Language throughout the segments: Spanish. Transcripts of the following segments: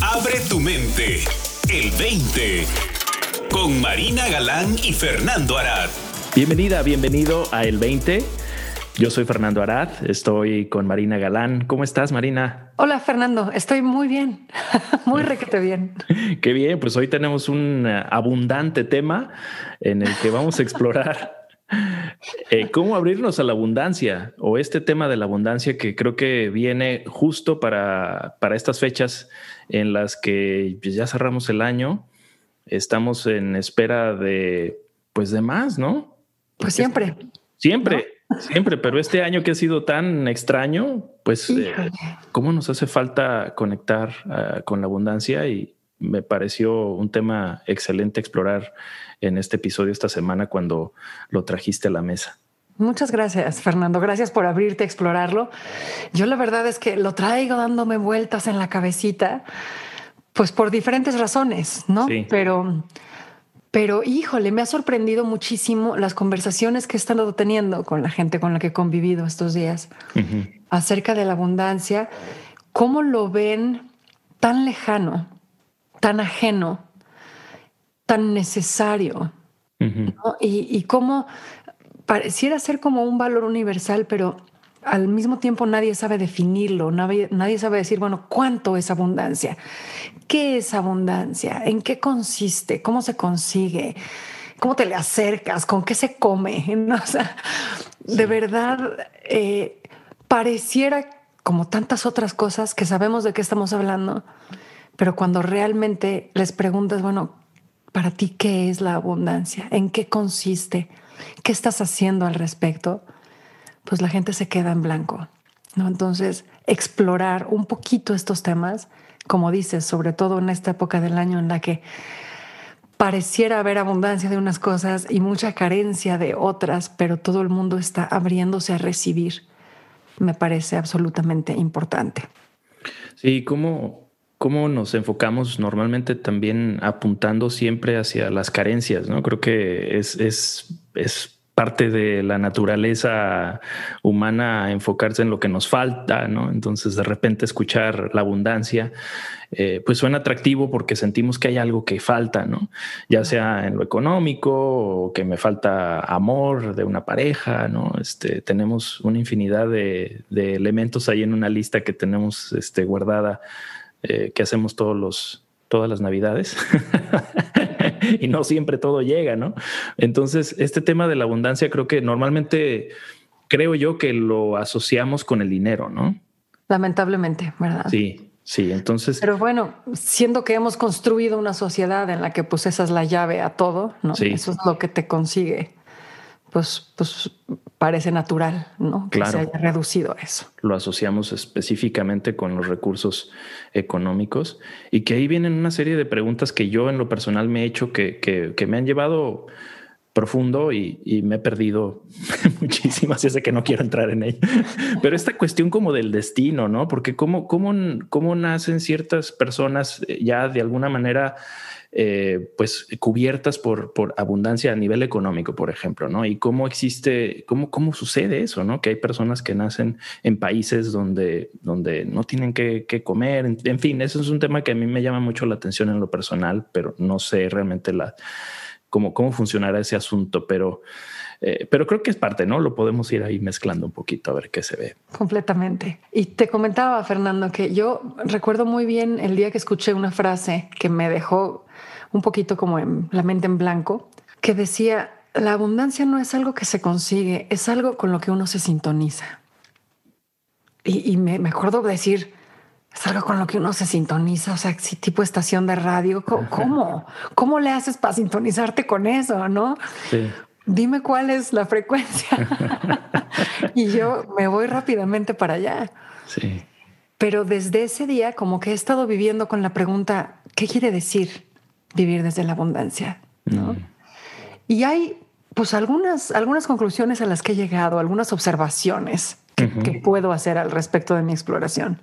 Abre tu mente. El 20. Con Marina Galán y Fernando Arad. Bienvenida, bienvenido a El 20. Yo soy Fernando Arad, estoy con Marina Galán. ¿Cómo estás, Marina? Hola, Fernando. Estoy muy bien, muy requete bien. Qué bien, pues hoy tenemos un abundante tema en el que vamos a explorar eh, ¿Cómo abrirnos a la abundancia? O este tema de la abundancia que creo que viene justo para, para estas fechas en las que ya cerramos el año, estamos en espera de, pues de más, ¿no? Pues siempre. Siempre, siempre, pero este año que ha sido tan extraño, pues, eh, ¿cómo nos hace falta conectar ah, con la abundancia? Y me pareció un tema excelente explorar en este episodio esta semana cuando lo trajiste a la mesa. Muchas gracias, Fernando. Gracias por abrirte a explorarlo. Yo la verdad es que lo traigo dándome vueltas en la cabecita, pues por diferentes razones, ¿no? Pero, pero híjole, me ha sorprendido muchísimo las conversaciones que he estado teniendo con la gente con la que he convivido estos días acerca de la abundancia, cómo lo ven tan lejano, tan ajeno tan necesario y, cómo pareciera ser como un valor universal, pero al mismo tiempo nadie sabe definirlo, nadie, nadie sabe decir, bueno, ¿cuánto es abundancia? ¿Qué es abundancia? ¿En qué consiste? ¿Cómo se consigue? ¿Cómo te le acercas? ¿Con qué se come? de verdad, eh, pareciera como tantas otras cosas que sabemos de qué estamos hablando, pero cuando realmente les preguntas, bueno, para ti qué es la abundancia, en qué consiste, qué estás haciendo al respecto, pues la gente se queda en blanco. ¿no? Entonces, explorar un poquito estos temas, como dices, sobre todo en esta época del año en la que pareciera haber abundancia de unas cosas y mucha carencia de otras, pero todo el mundo está abriéndose a recibir, me parece absolutamente importante. Sí, ¿cómo, cómo nos enfocamos normalmente también apuntando siempre hacia las carencias, ¿no? Creo que es, es, es parte de la naturaleza humana enfocarse en lo que nos falta, ¿no? Entonces de repente escuchar la abundancia, eh, pues suena atractivo porque sentimos que hay algo que falta, ¿no? Ya sea en lo económico o que me falta amor de una pareja, ¿no? Este, tenemos una infinidad de, de elementos ahí en una lista que tenemos este, guardada eh, que hacemos todos los, todas las navidades y no siempre todo llega, ¿no? Entonces, este tema de la abundancia creo que normalmente creo yo que lo asociamos con el dinero, ¿no? Lamentablemente, ¿verdad? Sí, sí, entonces... Pero bueno, siendo que hemos construido una sociedad en la que pues esa es la llave a todo, ¿no? Eso es lo que te consigue pues, pues parece natural, ¿no? Que se haya reducido eso. Lo asociamos específicamente con los recursos económicos y que ahí vienen una serie de preguntas que yo en lo personal me he hecho que, que, me han llevado profundo y, me he perdido muchísimas y sé que no quiero entrar en ello. Pero esta cuestión como del destino, ¿no? Porque cómo, cómo, cómo nacen ciertas personas ya de alguna manera eh, pues cubiertas por, por abundancia a nivel económico, por ejemplo, ¿no? Y cómo existe, cómo, cómo sucede eso, ¿no? Que hay personas que nacen en países donde, donde no tienen que, comer, en, fin, eso es un tema que a mí me llama mucho la atención en lo personal, pero no sé realmente la, cómo, cómo funcionará ese asunto, pero... Eh, pero creo que es parte, ¿no? Lo podemos ir ahí mezclando un poquito a ver qué se ve. Completamente. Y te comentaba, Fernando, que yo recuerdo muy bien el día que escuché una frase que me dejó un poquito como en la mente en blanco, que decía, la abundancia no es algo que se consigue, es algo con lo que uno se sintoniza. Y, me, acuerdo decir, es algo con lo que uno se sintoniza, o sea, si tipo estación de radio, ¿cómo? ¿Cómo le haces para sintonizarte con eso, no? Dime cuál es la frecuencia. y yo me voy rápidamente para allá. Sí. Pero desde ese día, como que he estado viviendo con la pregunta, ¿qué quiere decir? vivir desde la abundancia. ¿no? Mm. Y hay pues algunas, algunas conclusiones a las que he llegado, algunas observaciones que, puedo hacer al respecto de mi exploración.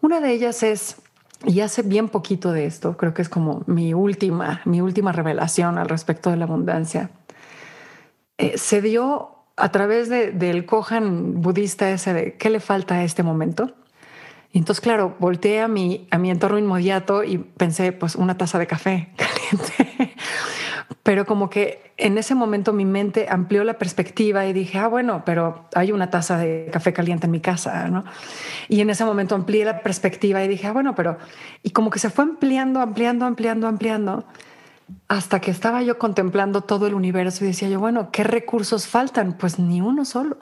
Una de ellas es, y hace bien poquito de esto, creo que es como mi última, mi última revelación al respecto de la abundancia, eh, se dio a través del Kohan budista ese de qué le falta a este momento. Y entonces, claro, volteé a mi, a mi entorno inmediato y pensé, pues, una taza de café caliente. Pero como que en ese momento mi mente amplió la perspectiva y dije, ah, bueno, pero hay una taza de café caliente en mi casa, ¿no? Y en ese momento amplié la perspectiva y dije, ah, bueno, pero... Y como que se fue ampliando, ampliando, ampliando, ampliando, hasta que estaba yo contemplando todo el universo y decía yo, bueno, ¿qué recursos faltan? Pues ni uno solo.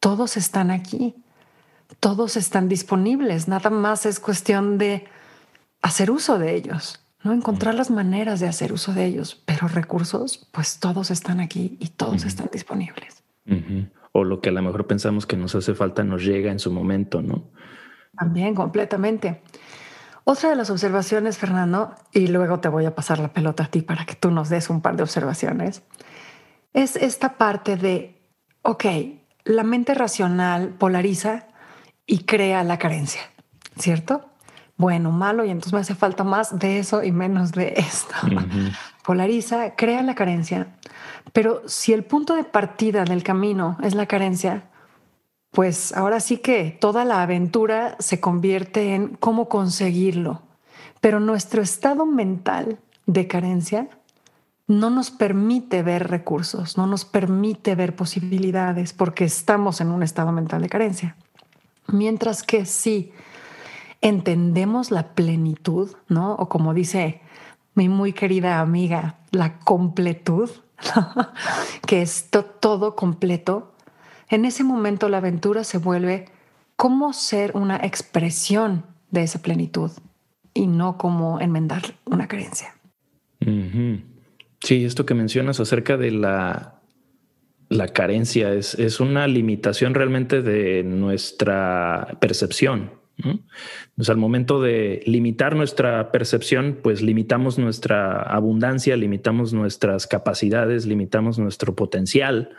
Todos están aquí todos están disponibles, nada más es cuestión de hacer uso de ellos, ¿no? Encontrar las maneras de hacer uso de ellos, pero recursos, pues todos están aquí y todos están disponibles. O lo que a lo mejor pensamos que nos hace falta nos llega en su momento, ¿no? También, completamente. Otra de las observaciones, Fernando, y luego te voy a pasar la pelota a ti para que tú nos des un par de observaciones, es esta parte de, ok, la mente racional polariza y crea la carencia, ¿cierto? Bueno, malo, y entonces me hace falta más de eso y menos de esto. Polariza, crea la carencia, pero si el punto de partida del camino es la carencia, pues ahora sí que toda la aventura se convierte en cómo conseguirlo. Pero nuestro estado mental de carencia no nos permite ver recursos, no nos permite ver posibilidades porque estamos en un estado mental de carencia. Mientras que si entendemos la plenitud, ¿no? O como dice mi muy querida amiga, la completud, que es todo completo, en ese momento la aventura se vuelve como ser una expresión de esa plenitud y no como enmendar una creencia. Sí, esto que mencionas acerca de la la carencia es, una limitación realmente de nuestra percepción. Al momento de limitar nuestra percepción, pues limitamos nuestra abundancia, limitamos nuestras capacidades, limitamos nuestro potencial.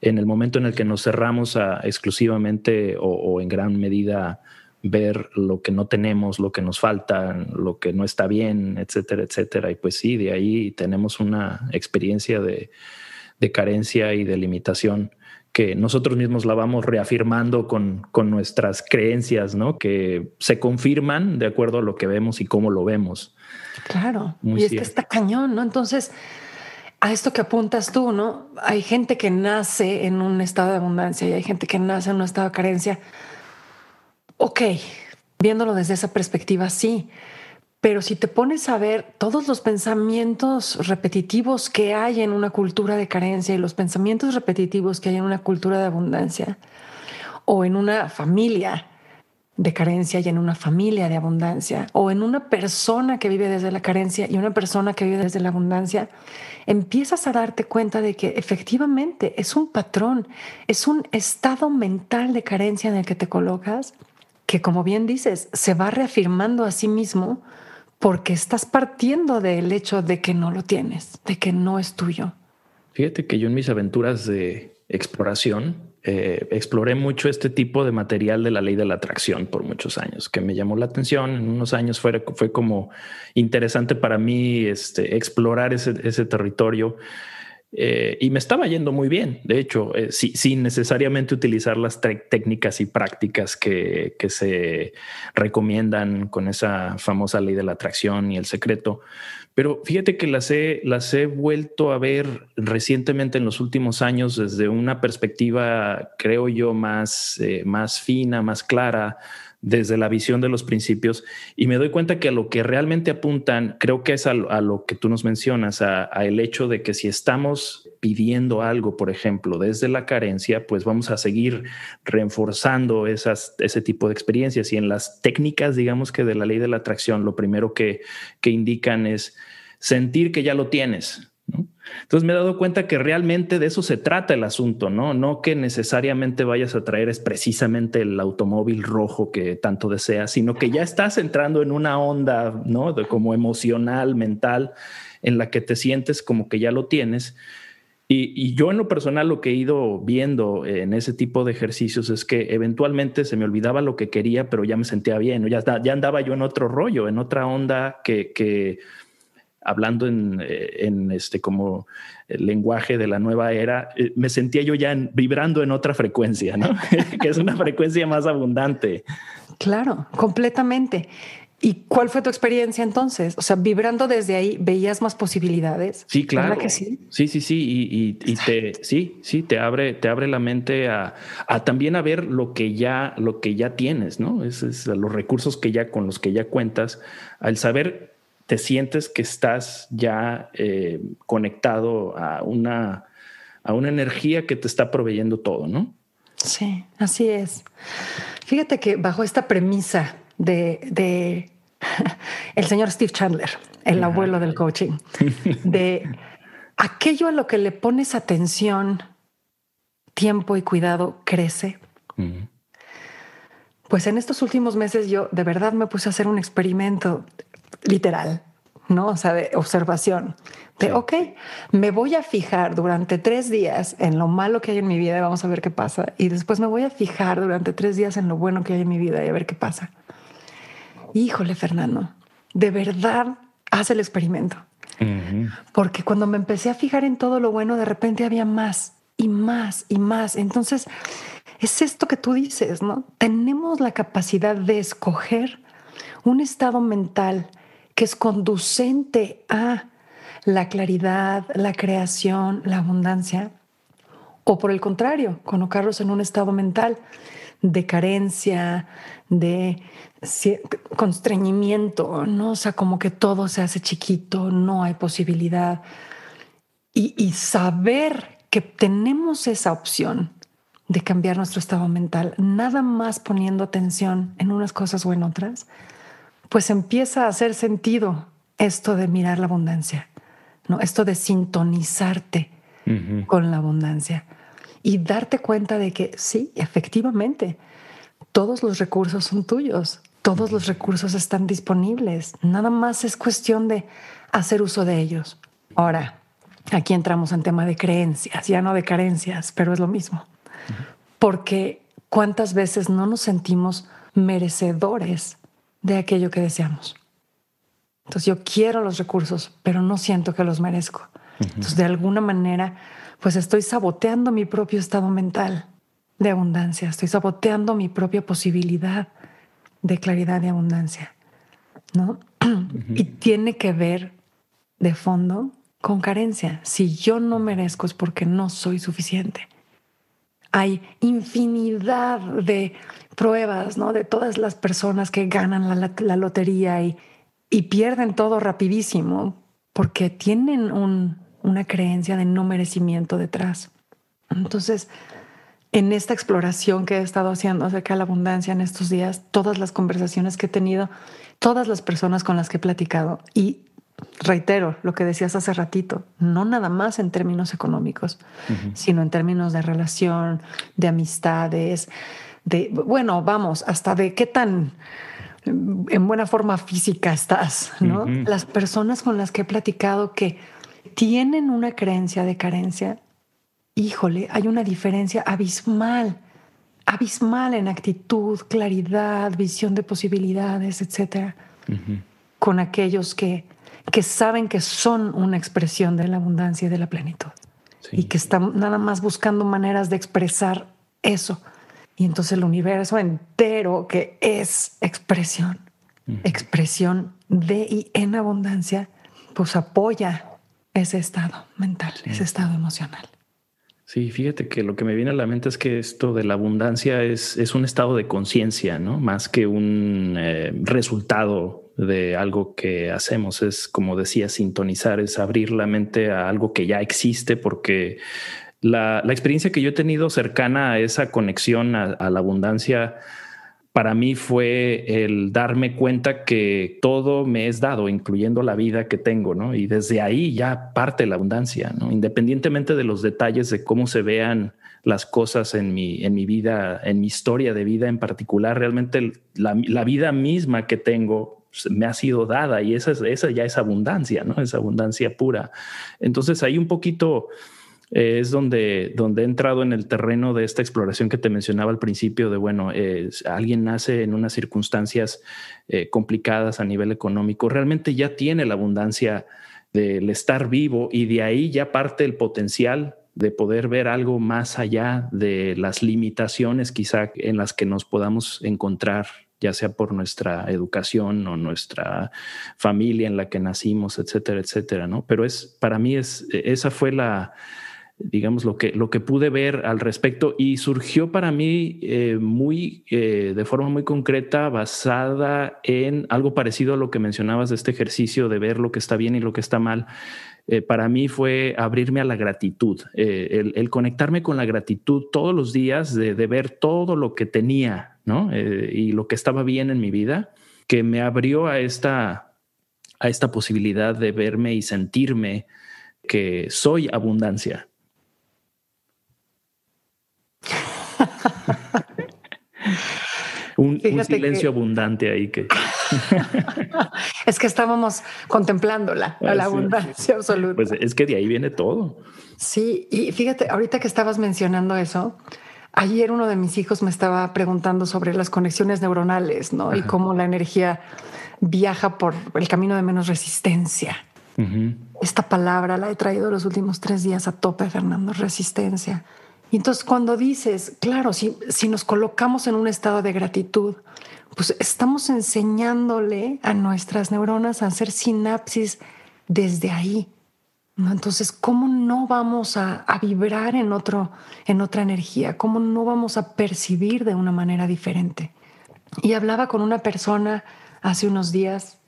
En el momento en el que nos cerramos a exclusivamente o en gran medida ver lo que no tenemos, lo que nos falta, lo que no está bien, etcétera, etcétera. Y pues sí, de ahí tenemos una experiencia de, de carencia y de limitación que nosotros mismos la vamos reafirmando con, con nuestras creencias, ¿no? Que se confirman de acuerdo a lo que vemos y cómo lo vemos. Claro. y es que está cañón, ¿no? Entonces, a esto que apuntas tú, ¿no? Hay gente que nace en un estado de abundancia y hay gente que nace en un estado de carencia. Ok, viéndolo desde esa perspectiva, sí. Pero si te pones a ver todos los pensamientos repetitivos que hay en una cultura de carencia y los pensamientos repetitivos que hay en una cultura de abundancia, o en una familia de carencia y en una familia de abundancia, o en una persona que vive desde la carencia y una persona que vive desde la abundancia, empiezas a darte cuenta de que efectivamente es un patrón, es un estado mental de carencia en el que te colocas, que como bien dices, se va reafirmando a sí mismo porque estás partiendo del hecho de que no lo tienes, de que no es tuyo. Fíjate que yo en mis aventuras de exploración eh, exploré mucho este tipo de material de la ley de la atracción por muchos años, que me llamó la atención. En unos años fue, fue como interesante para mí este, explorar ese, ese territorio. Eh, y me estaba yendo muy bien, de hecho, eh, sin necesariamente utilizar las técnicas y prácticas que, se recomiendan con esa famosa ley de la atracción y el secreto. Pero fíjate que las he, las he vuelto a ver recientemente en los últimos años desde una perspectiva, creo yo, más, eh, más fina, más clara desde la visión de los principios y me doy cuenta que a lo que realmente apuntan, creo que es a, lo que tú nos mencionas, a, el hecho de que si estamos pidiendo algo, por ejemplo, desde la carencia, pues vamos a seguir reforzando esas, ese tipo de experiencias. Y en las técnicas, digamos que de la ley de la atracción, lo primero que, que indican es sentir que ya lo tienes, entonces me he dado cuenta que realmente de eso se trata el asunto, ¿no? No que necesariamente vayas a traer es precisamente el automóvil rojo que tanto deseas, sino que ya estás entrando en una onda, ¿no? De como emocional, mental, en la que te sientes como que ya lo tienes. Y, yo en lo personal lo que he ido viendo en ese tipo de ejercicios es que eventualmente se me olvidaba lo que quería, pero ya me sentía bien, ya, ya andaba yo en otro rollo, en otra onda que, que hablando en, eh, este como el lenguaje de la nueva era, eh, me sentía yo ya vibrando en otra frecuencia, ¿no? que es una frecuencia más abundante. Claro, completamente. ¿Y cuál fue tu experiencia entonces? O sea, vibrando desde ahí, ¿veías más posibilidades? Sí, claro. que sí? Sí, sí, sí. Y, te, sí, sí, te abre, te abre la mente a, también a ver lo que ya, lo que ya tienes, ¿no? Es, los recursos que ya, con los que ya cuentas. Al saber, te sientes que estás ya eh, conectado a una, a una energía que te está proveyendo todo, ¿no? Sí, así es. Fíjate que bajo esta premisa de, el señor Steve Chandler, el abuelo del coaching, de aquello a lo que le pones atención, tiempo y cuidado crece. Pues en estos últimos meses yo de verdad me puse a hacer un experimento literal, ¿no? O sea, de observación. De, ok, me voy a fijar durante tres días en lo malo que hay en mi vida y vamos a ver qué pasa. Y después me voy a fijar durante tres días en lo bueno que hay en mi vida y a ver qué pasa híjole, Fernando, de verdad haz el experimento. Porque cuando me empecé a fijar en todo lo bueno, de repente había más y más y más. Entonces, es esto que tú dices, ¿no? Tenemos la capacidad de escoger un estado mental que es conducente a la claridad, la creación, la abundancia, o por el contrario, colocarlos en un estado mental de carencia, de constreñimiento, ¿no? O sea, como que todo se hace chiquito, no hay posibilidad. Y, saber que tenemos esa opción de cambiar nuestro estado mental, nada más poniendo atención en unas cosas o en otras, pues empieza a hacer sentido esto de mirar la abundancia, ¿no? Esto de sintonizarte con la abundancia y darte cuenta de que sí, efectivamente, todos los recursos son tuyos, todos los recursos están disponibles, nada más es cuestión de hacer uso de ellos. Ahora, aquí entramos en tema de creencias, ya no de carencias, pero es lo mismo. Porque cuántas veces no nos sentimos merecedores de aquello que deseamos. Entonces yo quiero los recursos, pero no siento que los merezco. Entonces de alguna manera pues estoy saboteando mi propio estado mental de abundancia, estoy saboteando mi propia posibilidad de claridad y abundancia, ¿no? Y tiene que ver de fondo con carencia. Si yo no merezco es porque no soy suficiente. Hay infinidad de pruebas, ¿no? De todas las personas que ganan la, lotería y, y pierden todo rapidísimo porque tienen un, una creencia de no merecimiento detrás. Entonces, en esta exploración que he estado haciendo acerca de la abundancia en estos días, todas las conversaciones que he tenido, todas las personas con las que he platicado y reitero lo que decías hace ratito, no nada más en términos económicos, sino en términos de relación, de amistades, de, bueno, vamos, hasta de qué tan en buena forma física estás, ¿no? Las personas con las que he platicado que tienen una creencia de carencia, híjole, hay una diferencia abismal, abismal en actitud, claridad, visión de posibilidades, etcétera, con aquellos que, que saben que son una expresión de la abundancia y de la plenitud y que están nada más buscando maneras de expresar eso. Y entonces el universo entero que es expresión, expresión de y en abundancia, pues apoya ese estado mental, ese estado emocional. Sí, fíjate que lo que me viene a la mente es que esto de la abundancia es, es un estado de conciencia, ¿no? Más que un eh, resultado de algo que hacemos. Es, como decía, sintonizar, es abrir la mente a algo que ya existe, porque la, la experiencia que yo he tenido cercana a esa conexión a la abundancia para mí fue el darme cuenta que todo me es dado, incluyendo la vida que tengo, ¿no? Y desde ahí ya parte la abundancia. Independientemente de los detalles de cómo se vean las cosas en mi, en mi vida, en mi historia de vida en particular, realmente la, la vida misma que tengo me ha sido dada y esa, esa ya es abundancia, ¿no? Es abundancia pura. Entonces ahí un poquito es donde, donde he entrado en el terreno de esta exploración que te mencionaba al principio de, bueno, alguien nace en unas circunstancias eh, complicadas a nivel económico, realmente ya tiene la abundancia del estar vivo y de ahí ya parte el potencial de poder ver algo más allá de las limitaciones quizá en las que nos podamos encontrar, ya sea por nuestra educación o nuestra familia en la que nacimos, etcétera, etcétera, ¿no? Pero es, para mí es, esa fue la, digamos, lo que, lo que pude ver al respecto y surgió para mí eh, muy, eh, de forma muy concreta, basada en algo parecido a lo que mencionabas de este ejercicio de ver lo que está bien y lo que está mal. Eh, para mí fue abrirme a la gratitud, el, conectarme con la gratitud todos los días, de ver todo lo que tenía ¿no? y lo que estaba bien en mi vida, que me abrió a esta, a esta posibilidad de verme y sentirme que soy abundancia, un, silencio abundante ahí que. es que estábamos contemplándola, la, la abundancia absoluta. Pues es que de ahí viene todo. Sí, y fíjate, ahorita que estabas mencionando eso, ayer uno de mis hijos me estaba preguntando sobre las conexiones neuronales, ¿no? Y cómo la energía viaja por el camino de menos resistencia. Esta palabra la he traído los últimos tres días a tope, Fernando, resistencia. Y entonces cuando dices, claro, si, si nos colocamos en un estado de gratitud, pues estamos enseñándole a nuestras neuronas a hacer sinapsis desde ahí. Entonces, ¿cómo no vamos a, a, vibrar en, otro, en otra energía? ¿Cómo no vamos a percibir de una manera diferente? Y hablaba con una persona hace unos días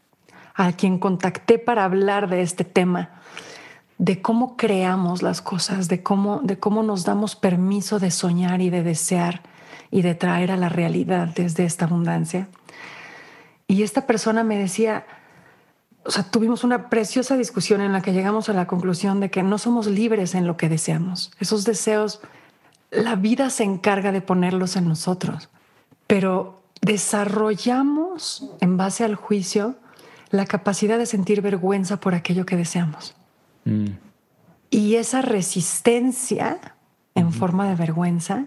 a quien contacté para hablar de este tema de cómo creamos las cosas, de cómo, de cómo nos damos permiso de soñar y de desear y de traer a la realidad desde esta abundancia. Y esta persona me decía, o sea, tuvimos una preciosa discusión en la que llegamos a la conclusión de que no somos libres en lo que deseamos. Esos deseos, la vida se encarga de ponerlos en nosotros, pero desarrollamos en base al juicio la capacidad de sentir vergüenza por aquello que deseamos. Mm. Y esa resistencia en forma de vergüenza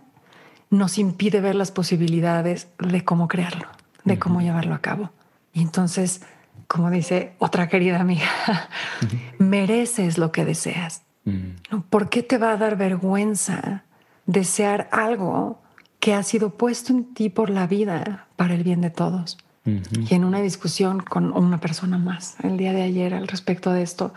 nos impide ver las posibilidades de cómo crearlo, de cómo llevarlo a cabo. Y entonces, como dice otra querida amiga, mereces lo que deseas. Mm. ¿Por qué te va a dar vergüenza desear algo que ha sido puesto en ti por la vida para el bien de todos? Y en una discusión con una persona más el día de ayer al respecto de esto,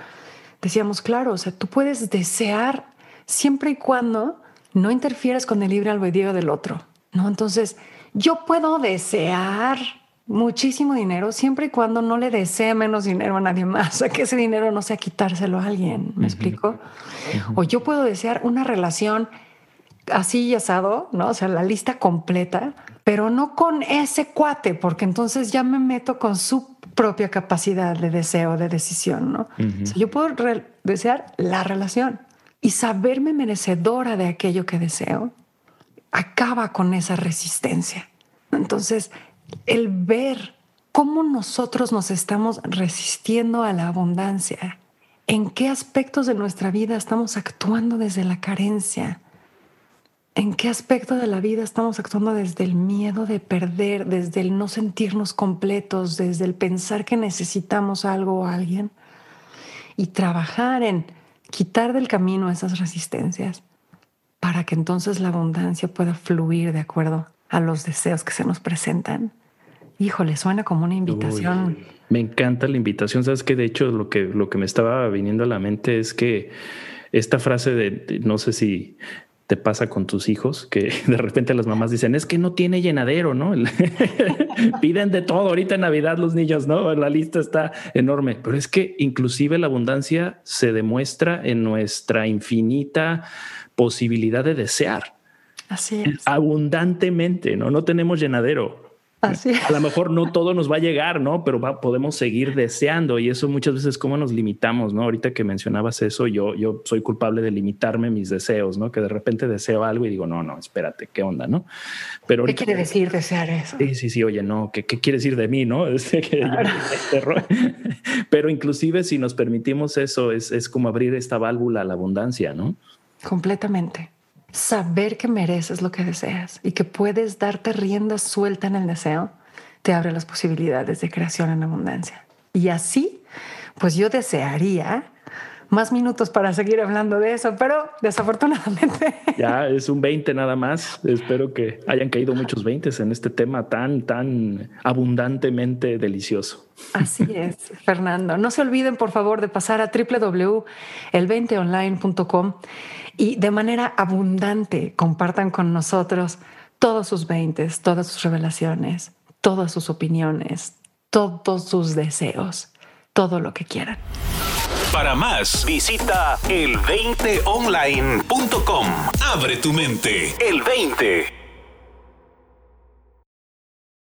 decíamos, claro, o sea, tú puedes desear siempre y cuando no interfieras con el libre albedrío del otro, ¿no? Entonces, yo puedo desear muchísimo dinero siempre y cuando no le desee menos dinero a nadie más, sea, que ese dinero no sea quitárselo a alguien, ¿me explico? O yo puedo desear una relación así y asado, ¿no? O sea, la lista completa, pero no con ese cuate, porque entonces ya me meto con su propia capacidad de deseo, de decisión, ¿no? yo puedo desear la relación y saberme merecedora de aquello que deseo, acaba con esa resistencia. Entonces, el ver cómo nosotros nos estamos resistiendo a la abundancia, en qué aspectos de nuestra vida estamos actuando desde la carencia, ¿En qué aspecto de la vida estamos actuando desde el miedo de perder, desde el no sentirnos completos, desde el pensar que necesitamos algo o alguien? Y trabajar en quitar del camino esas resistencias para que entonces la abundancia pueda fluir de acuerdo a los deseos que se nos presentan. Híjole, suena como una invitación. me encanta la invitación. Sabes que de hecho lo que, lo que me estaba viniendo a la mente es que esta frase de no sé si te pasa con tus hijos que de repente las mamás dicen es que no tiene llenadero, ¿no? Piden de todo ahorita en Navidad los niños, ¿no? La lista está enorme, pero es que inclusive la abundancia se demuestra en nuestra infinita posibilidad de desear. Así es. Abundantemente, ¿no? No tenemos llenadero. A lo mejor no todo nos va a llegar, ¿no? Pero podemos seguir deseando y eso muchas veces cómo nos limitamos, ¿no? Ahorita que mencionabas eso, yo, yo soy culpable de limitarme mis deseos, ¿no? Que de repente deseo algo y digo, no, no, espérate, ¿qué onda, no? Pero ¿Qué quiere decir desear eso? Sí, sí, sí, oye, no, ¿qué, qué quiere decir de mí, no? Pero inclusive si nos permitimos eso, es, es como abrir esta válvula a la abundancia, ¿no? Completamente saber que mereces lo que deseas y que puedes darte rienda suelta en el deseo, te abre las posibilidades de creación en abundancia. Y así, pues yo desearía más minutos para seguir hablando de eso, pero desafortunadamente. Ya es un 20 nada más. Espero que hayan caído muchos 20 en este tema tan, tan abundantemente delicioso. Así es, Fernando. No se olviden, por favor, de pasar a www.el20online.com y de manera abundante compartan con nosotros todos sus 20, todas sus revelaciones, todas sus opiniones, todos sus deseos, todo lo que quieran. Para más, visita el20online.com. Abre tu mente. El 20.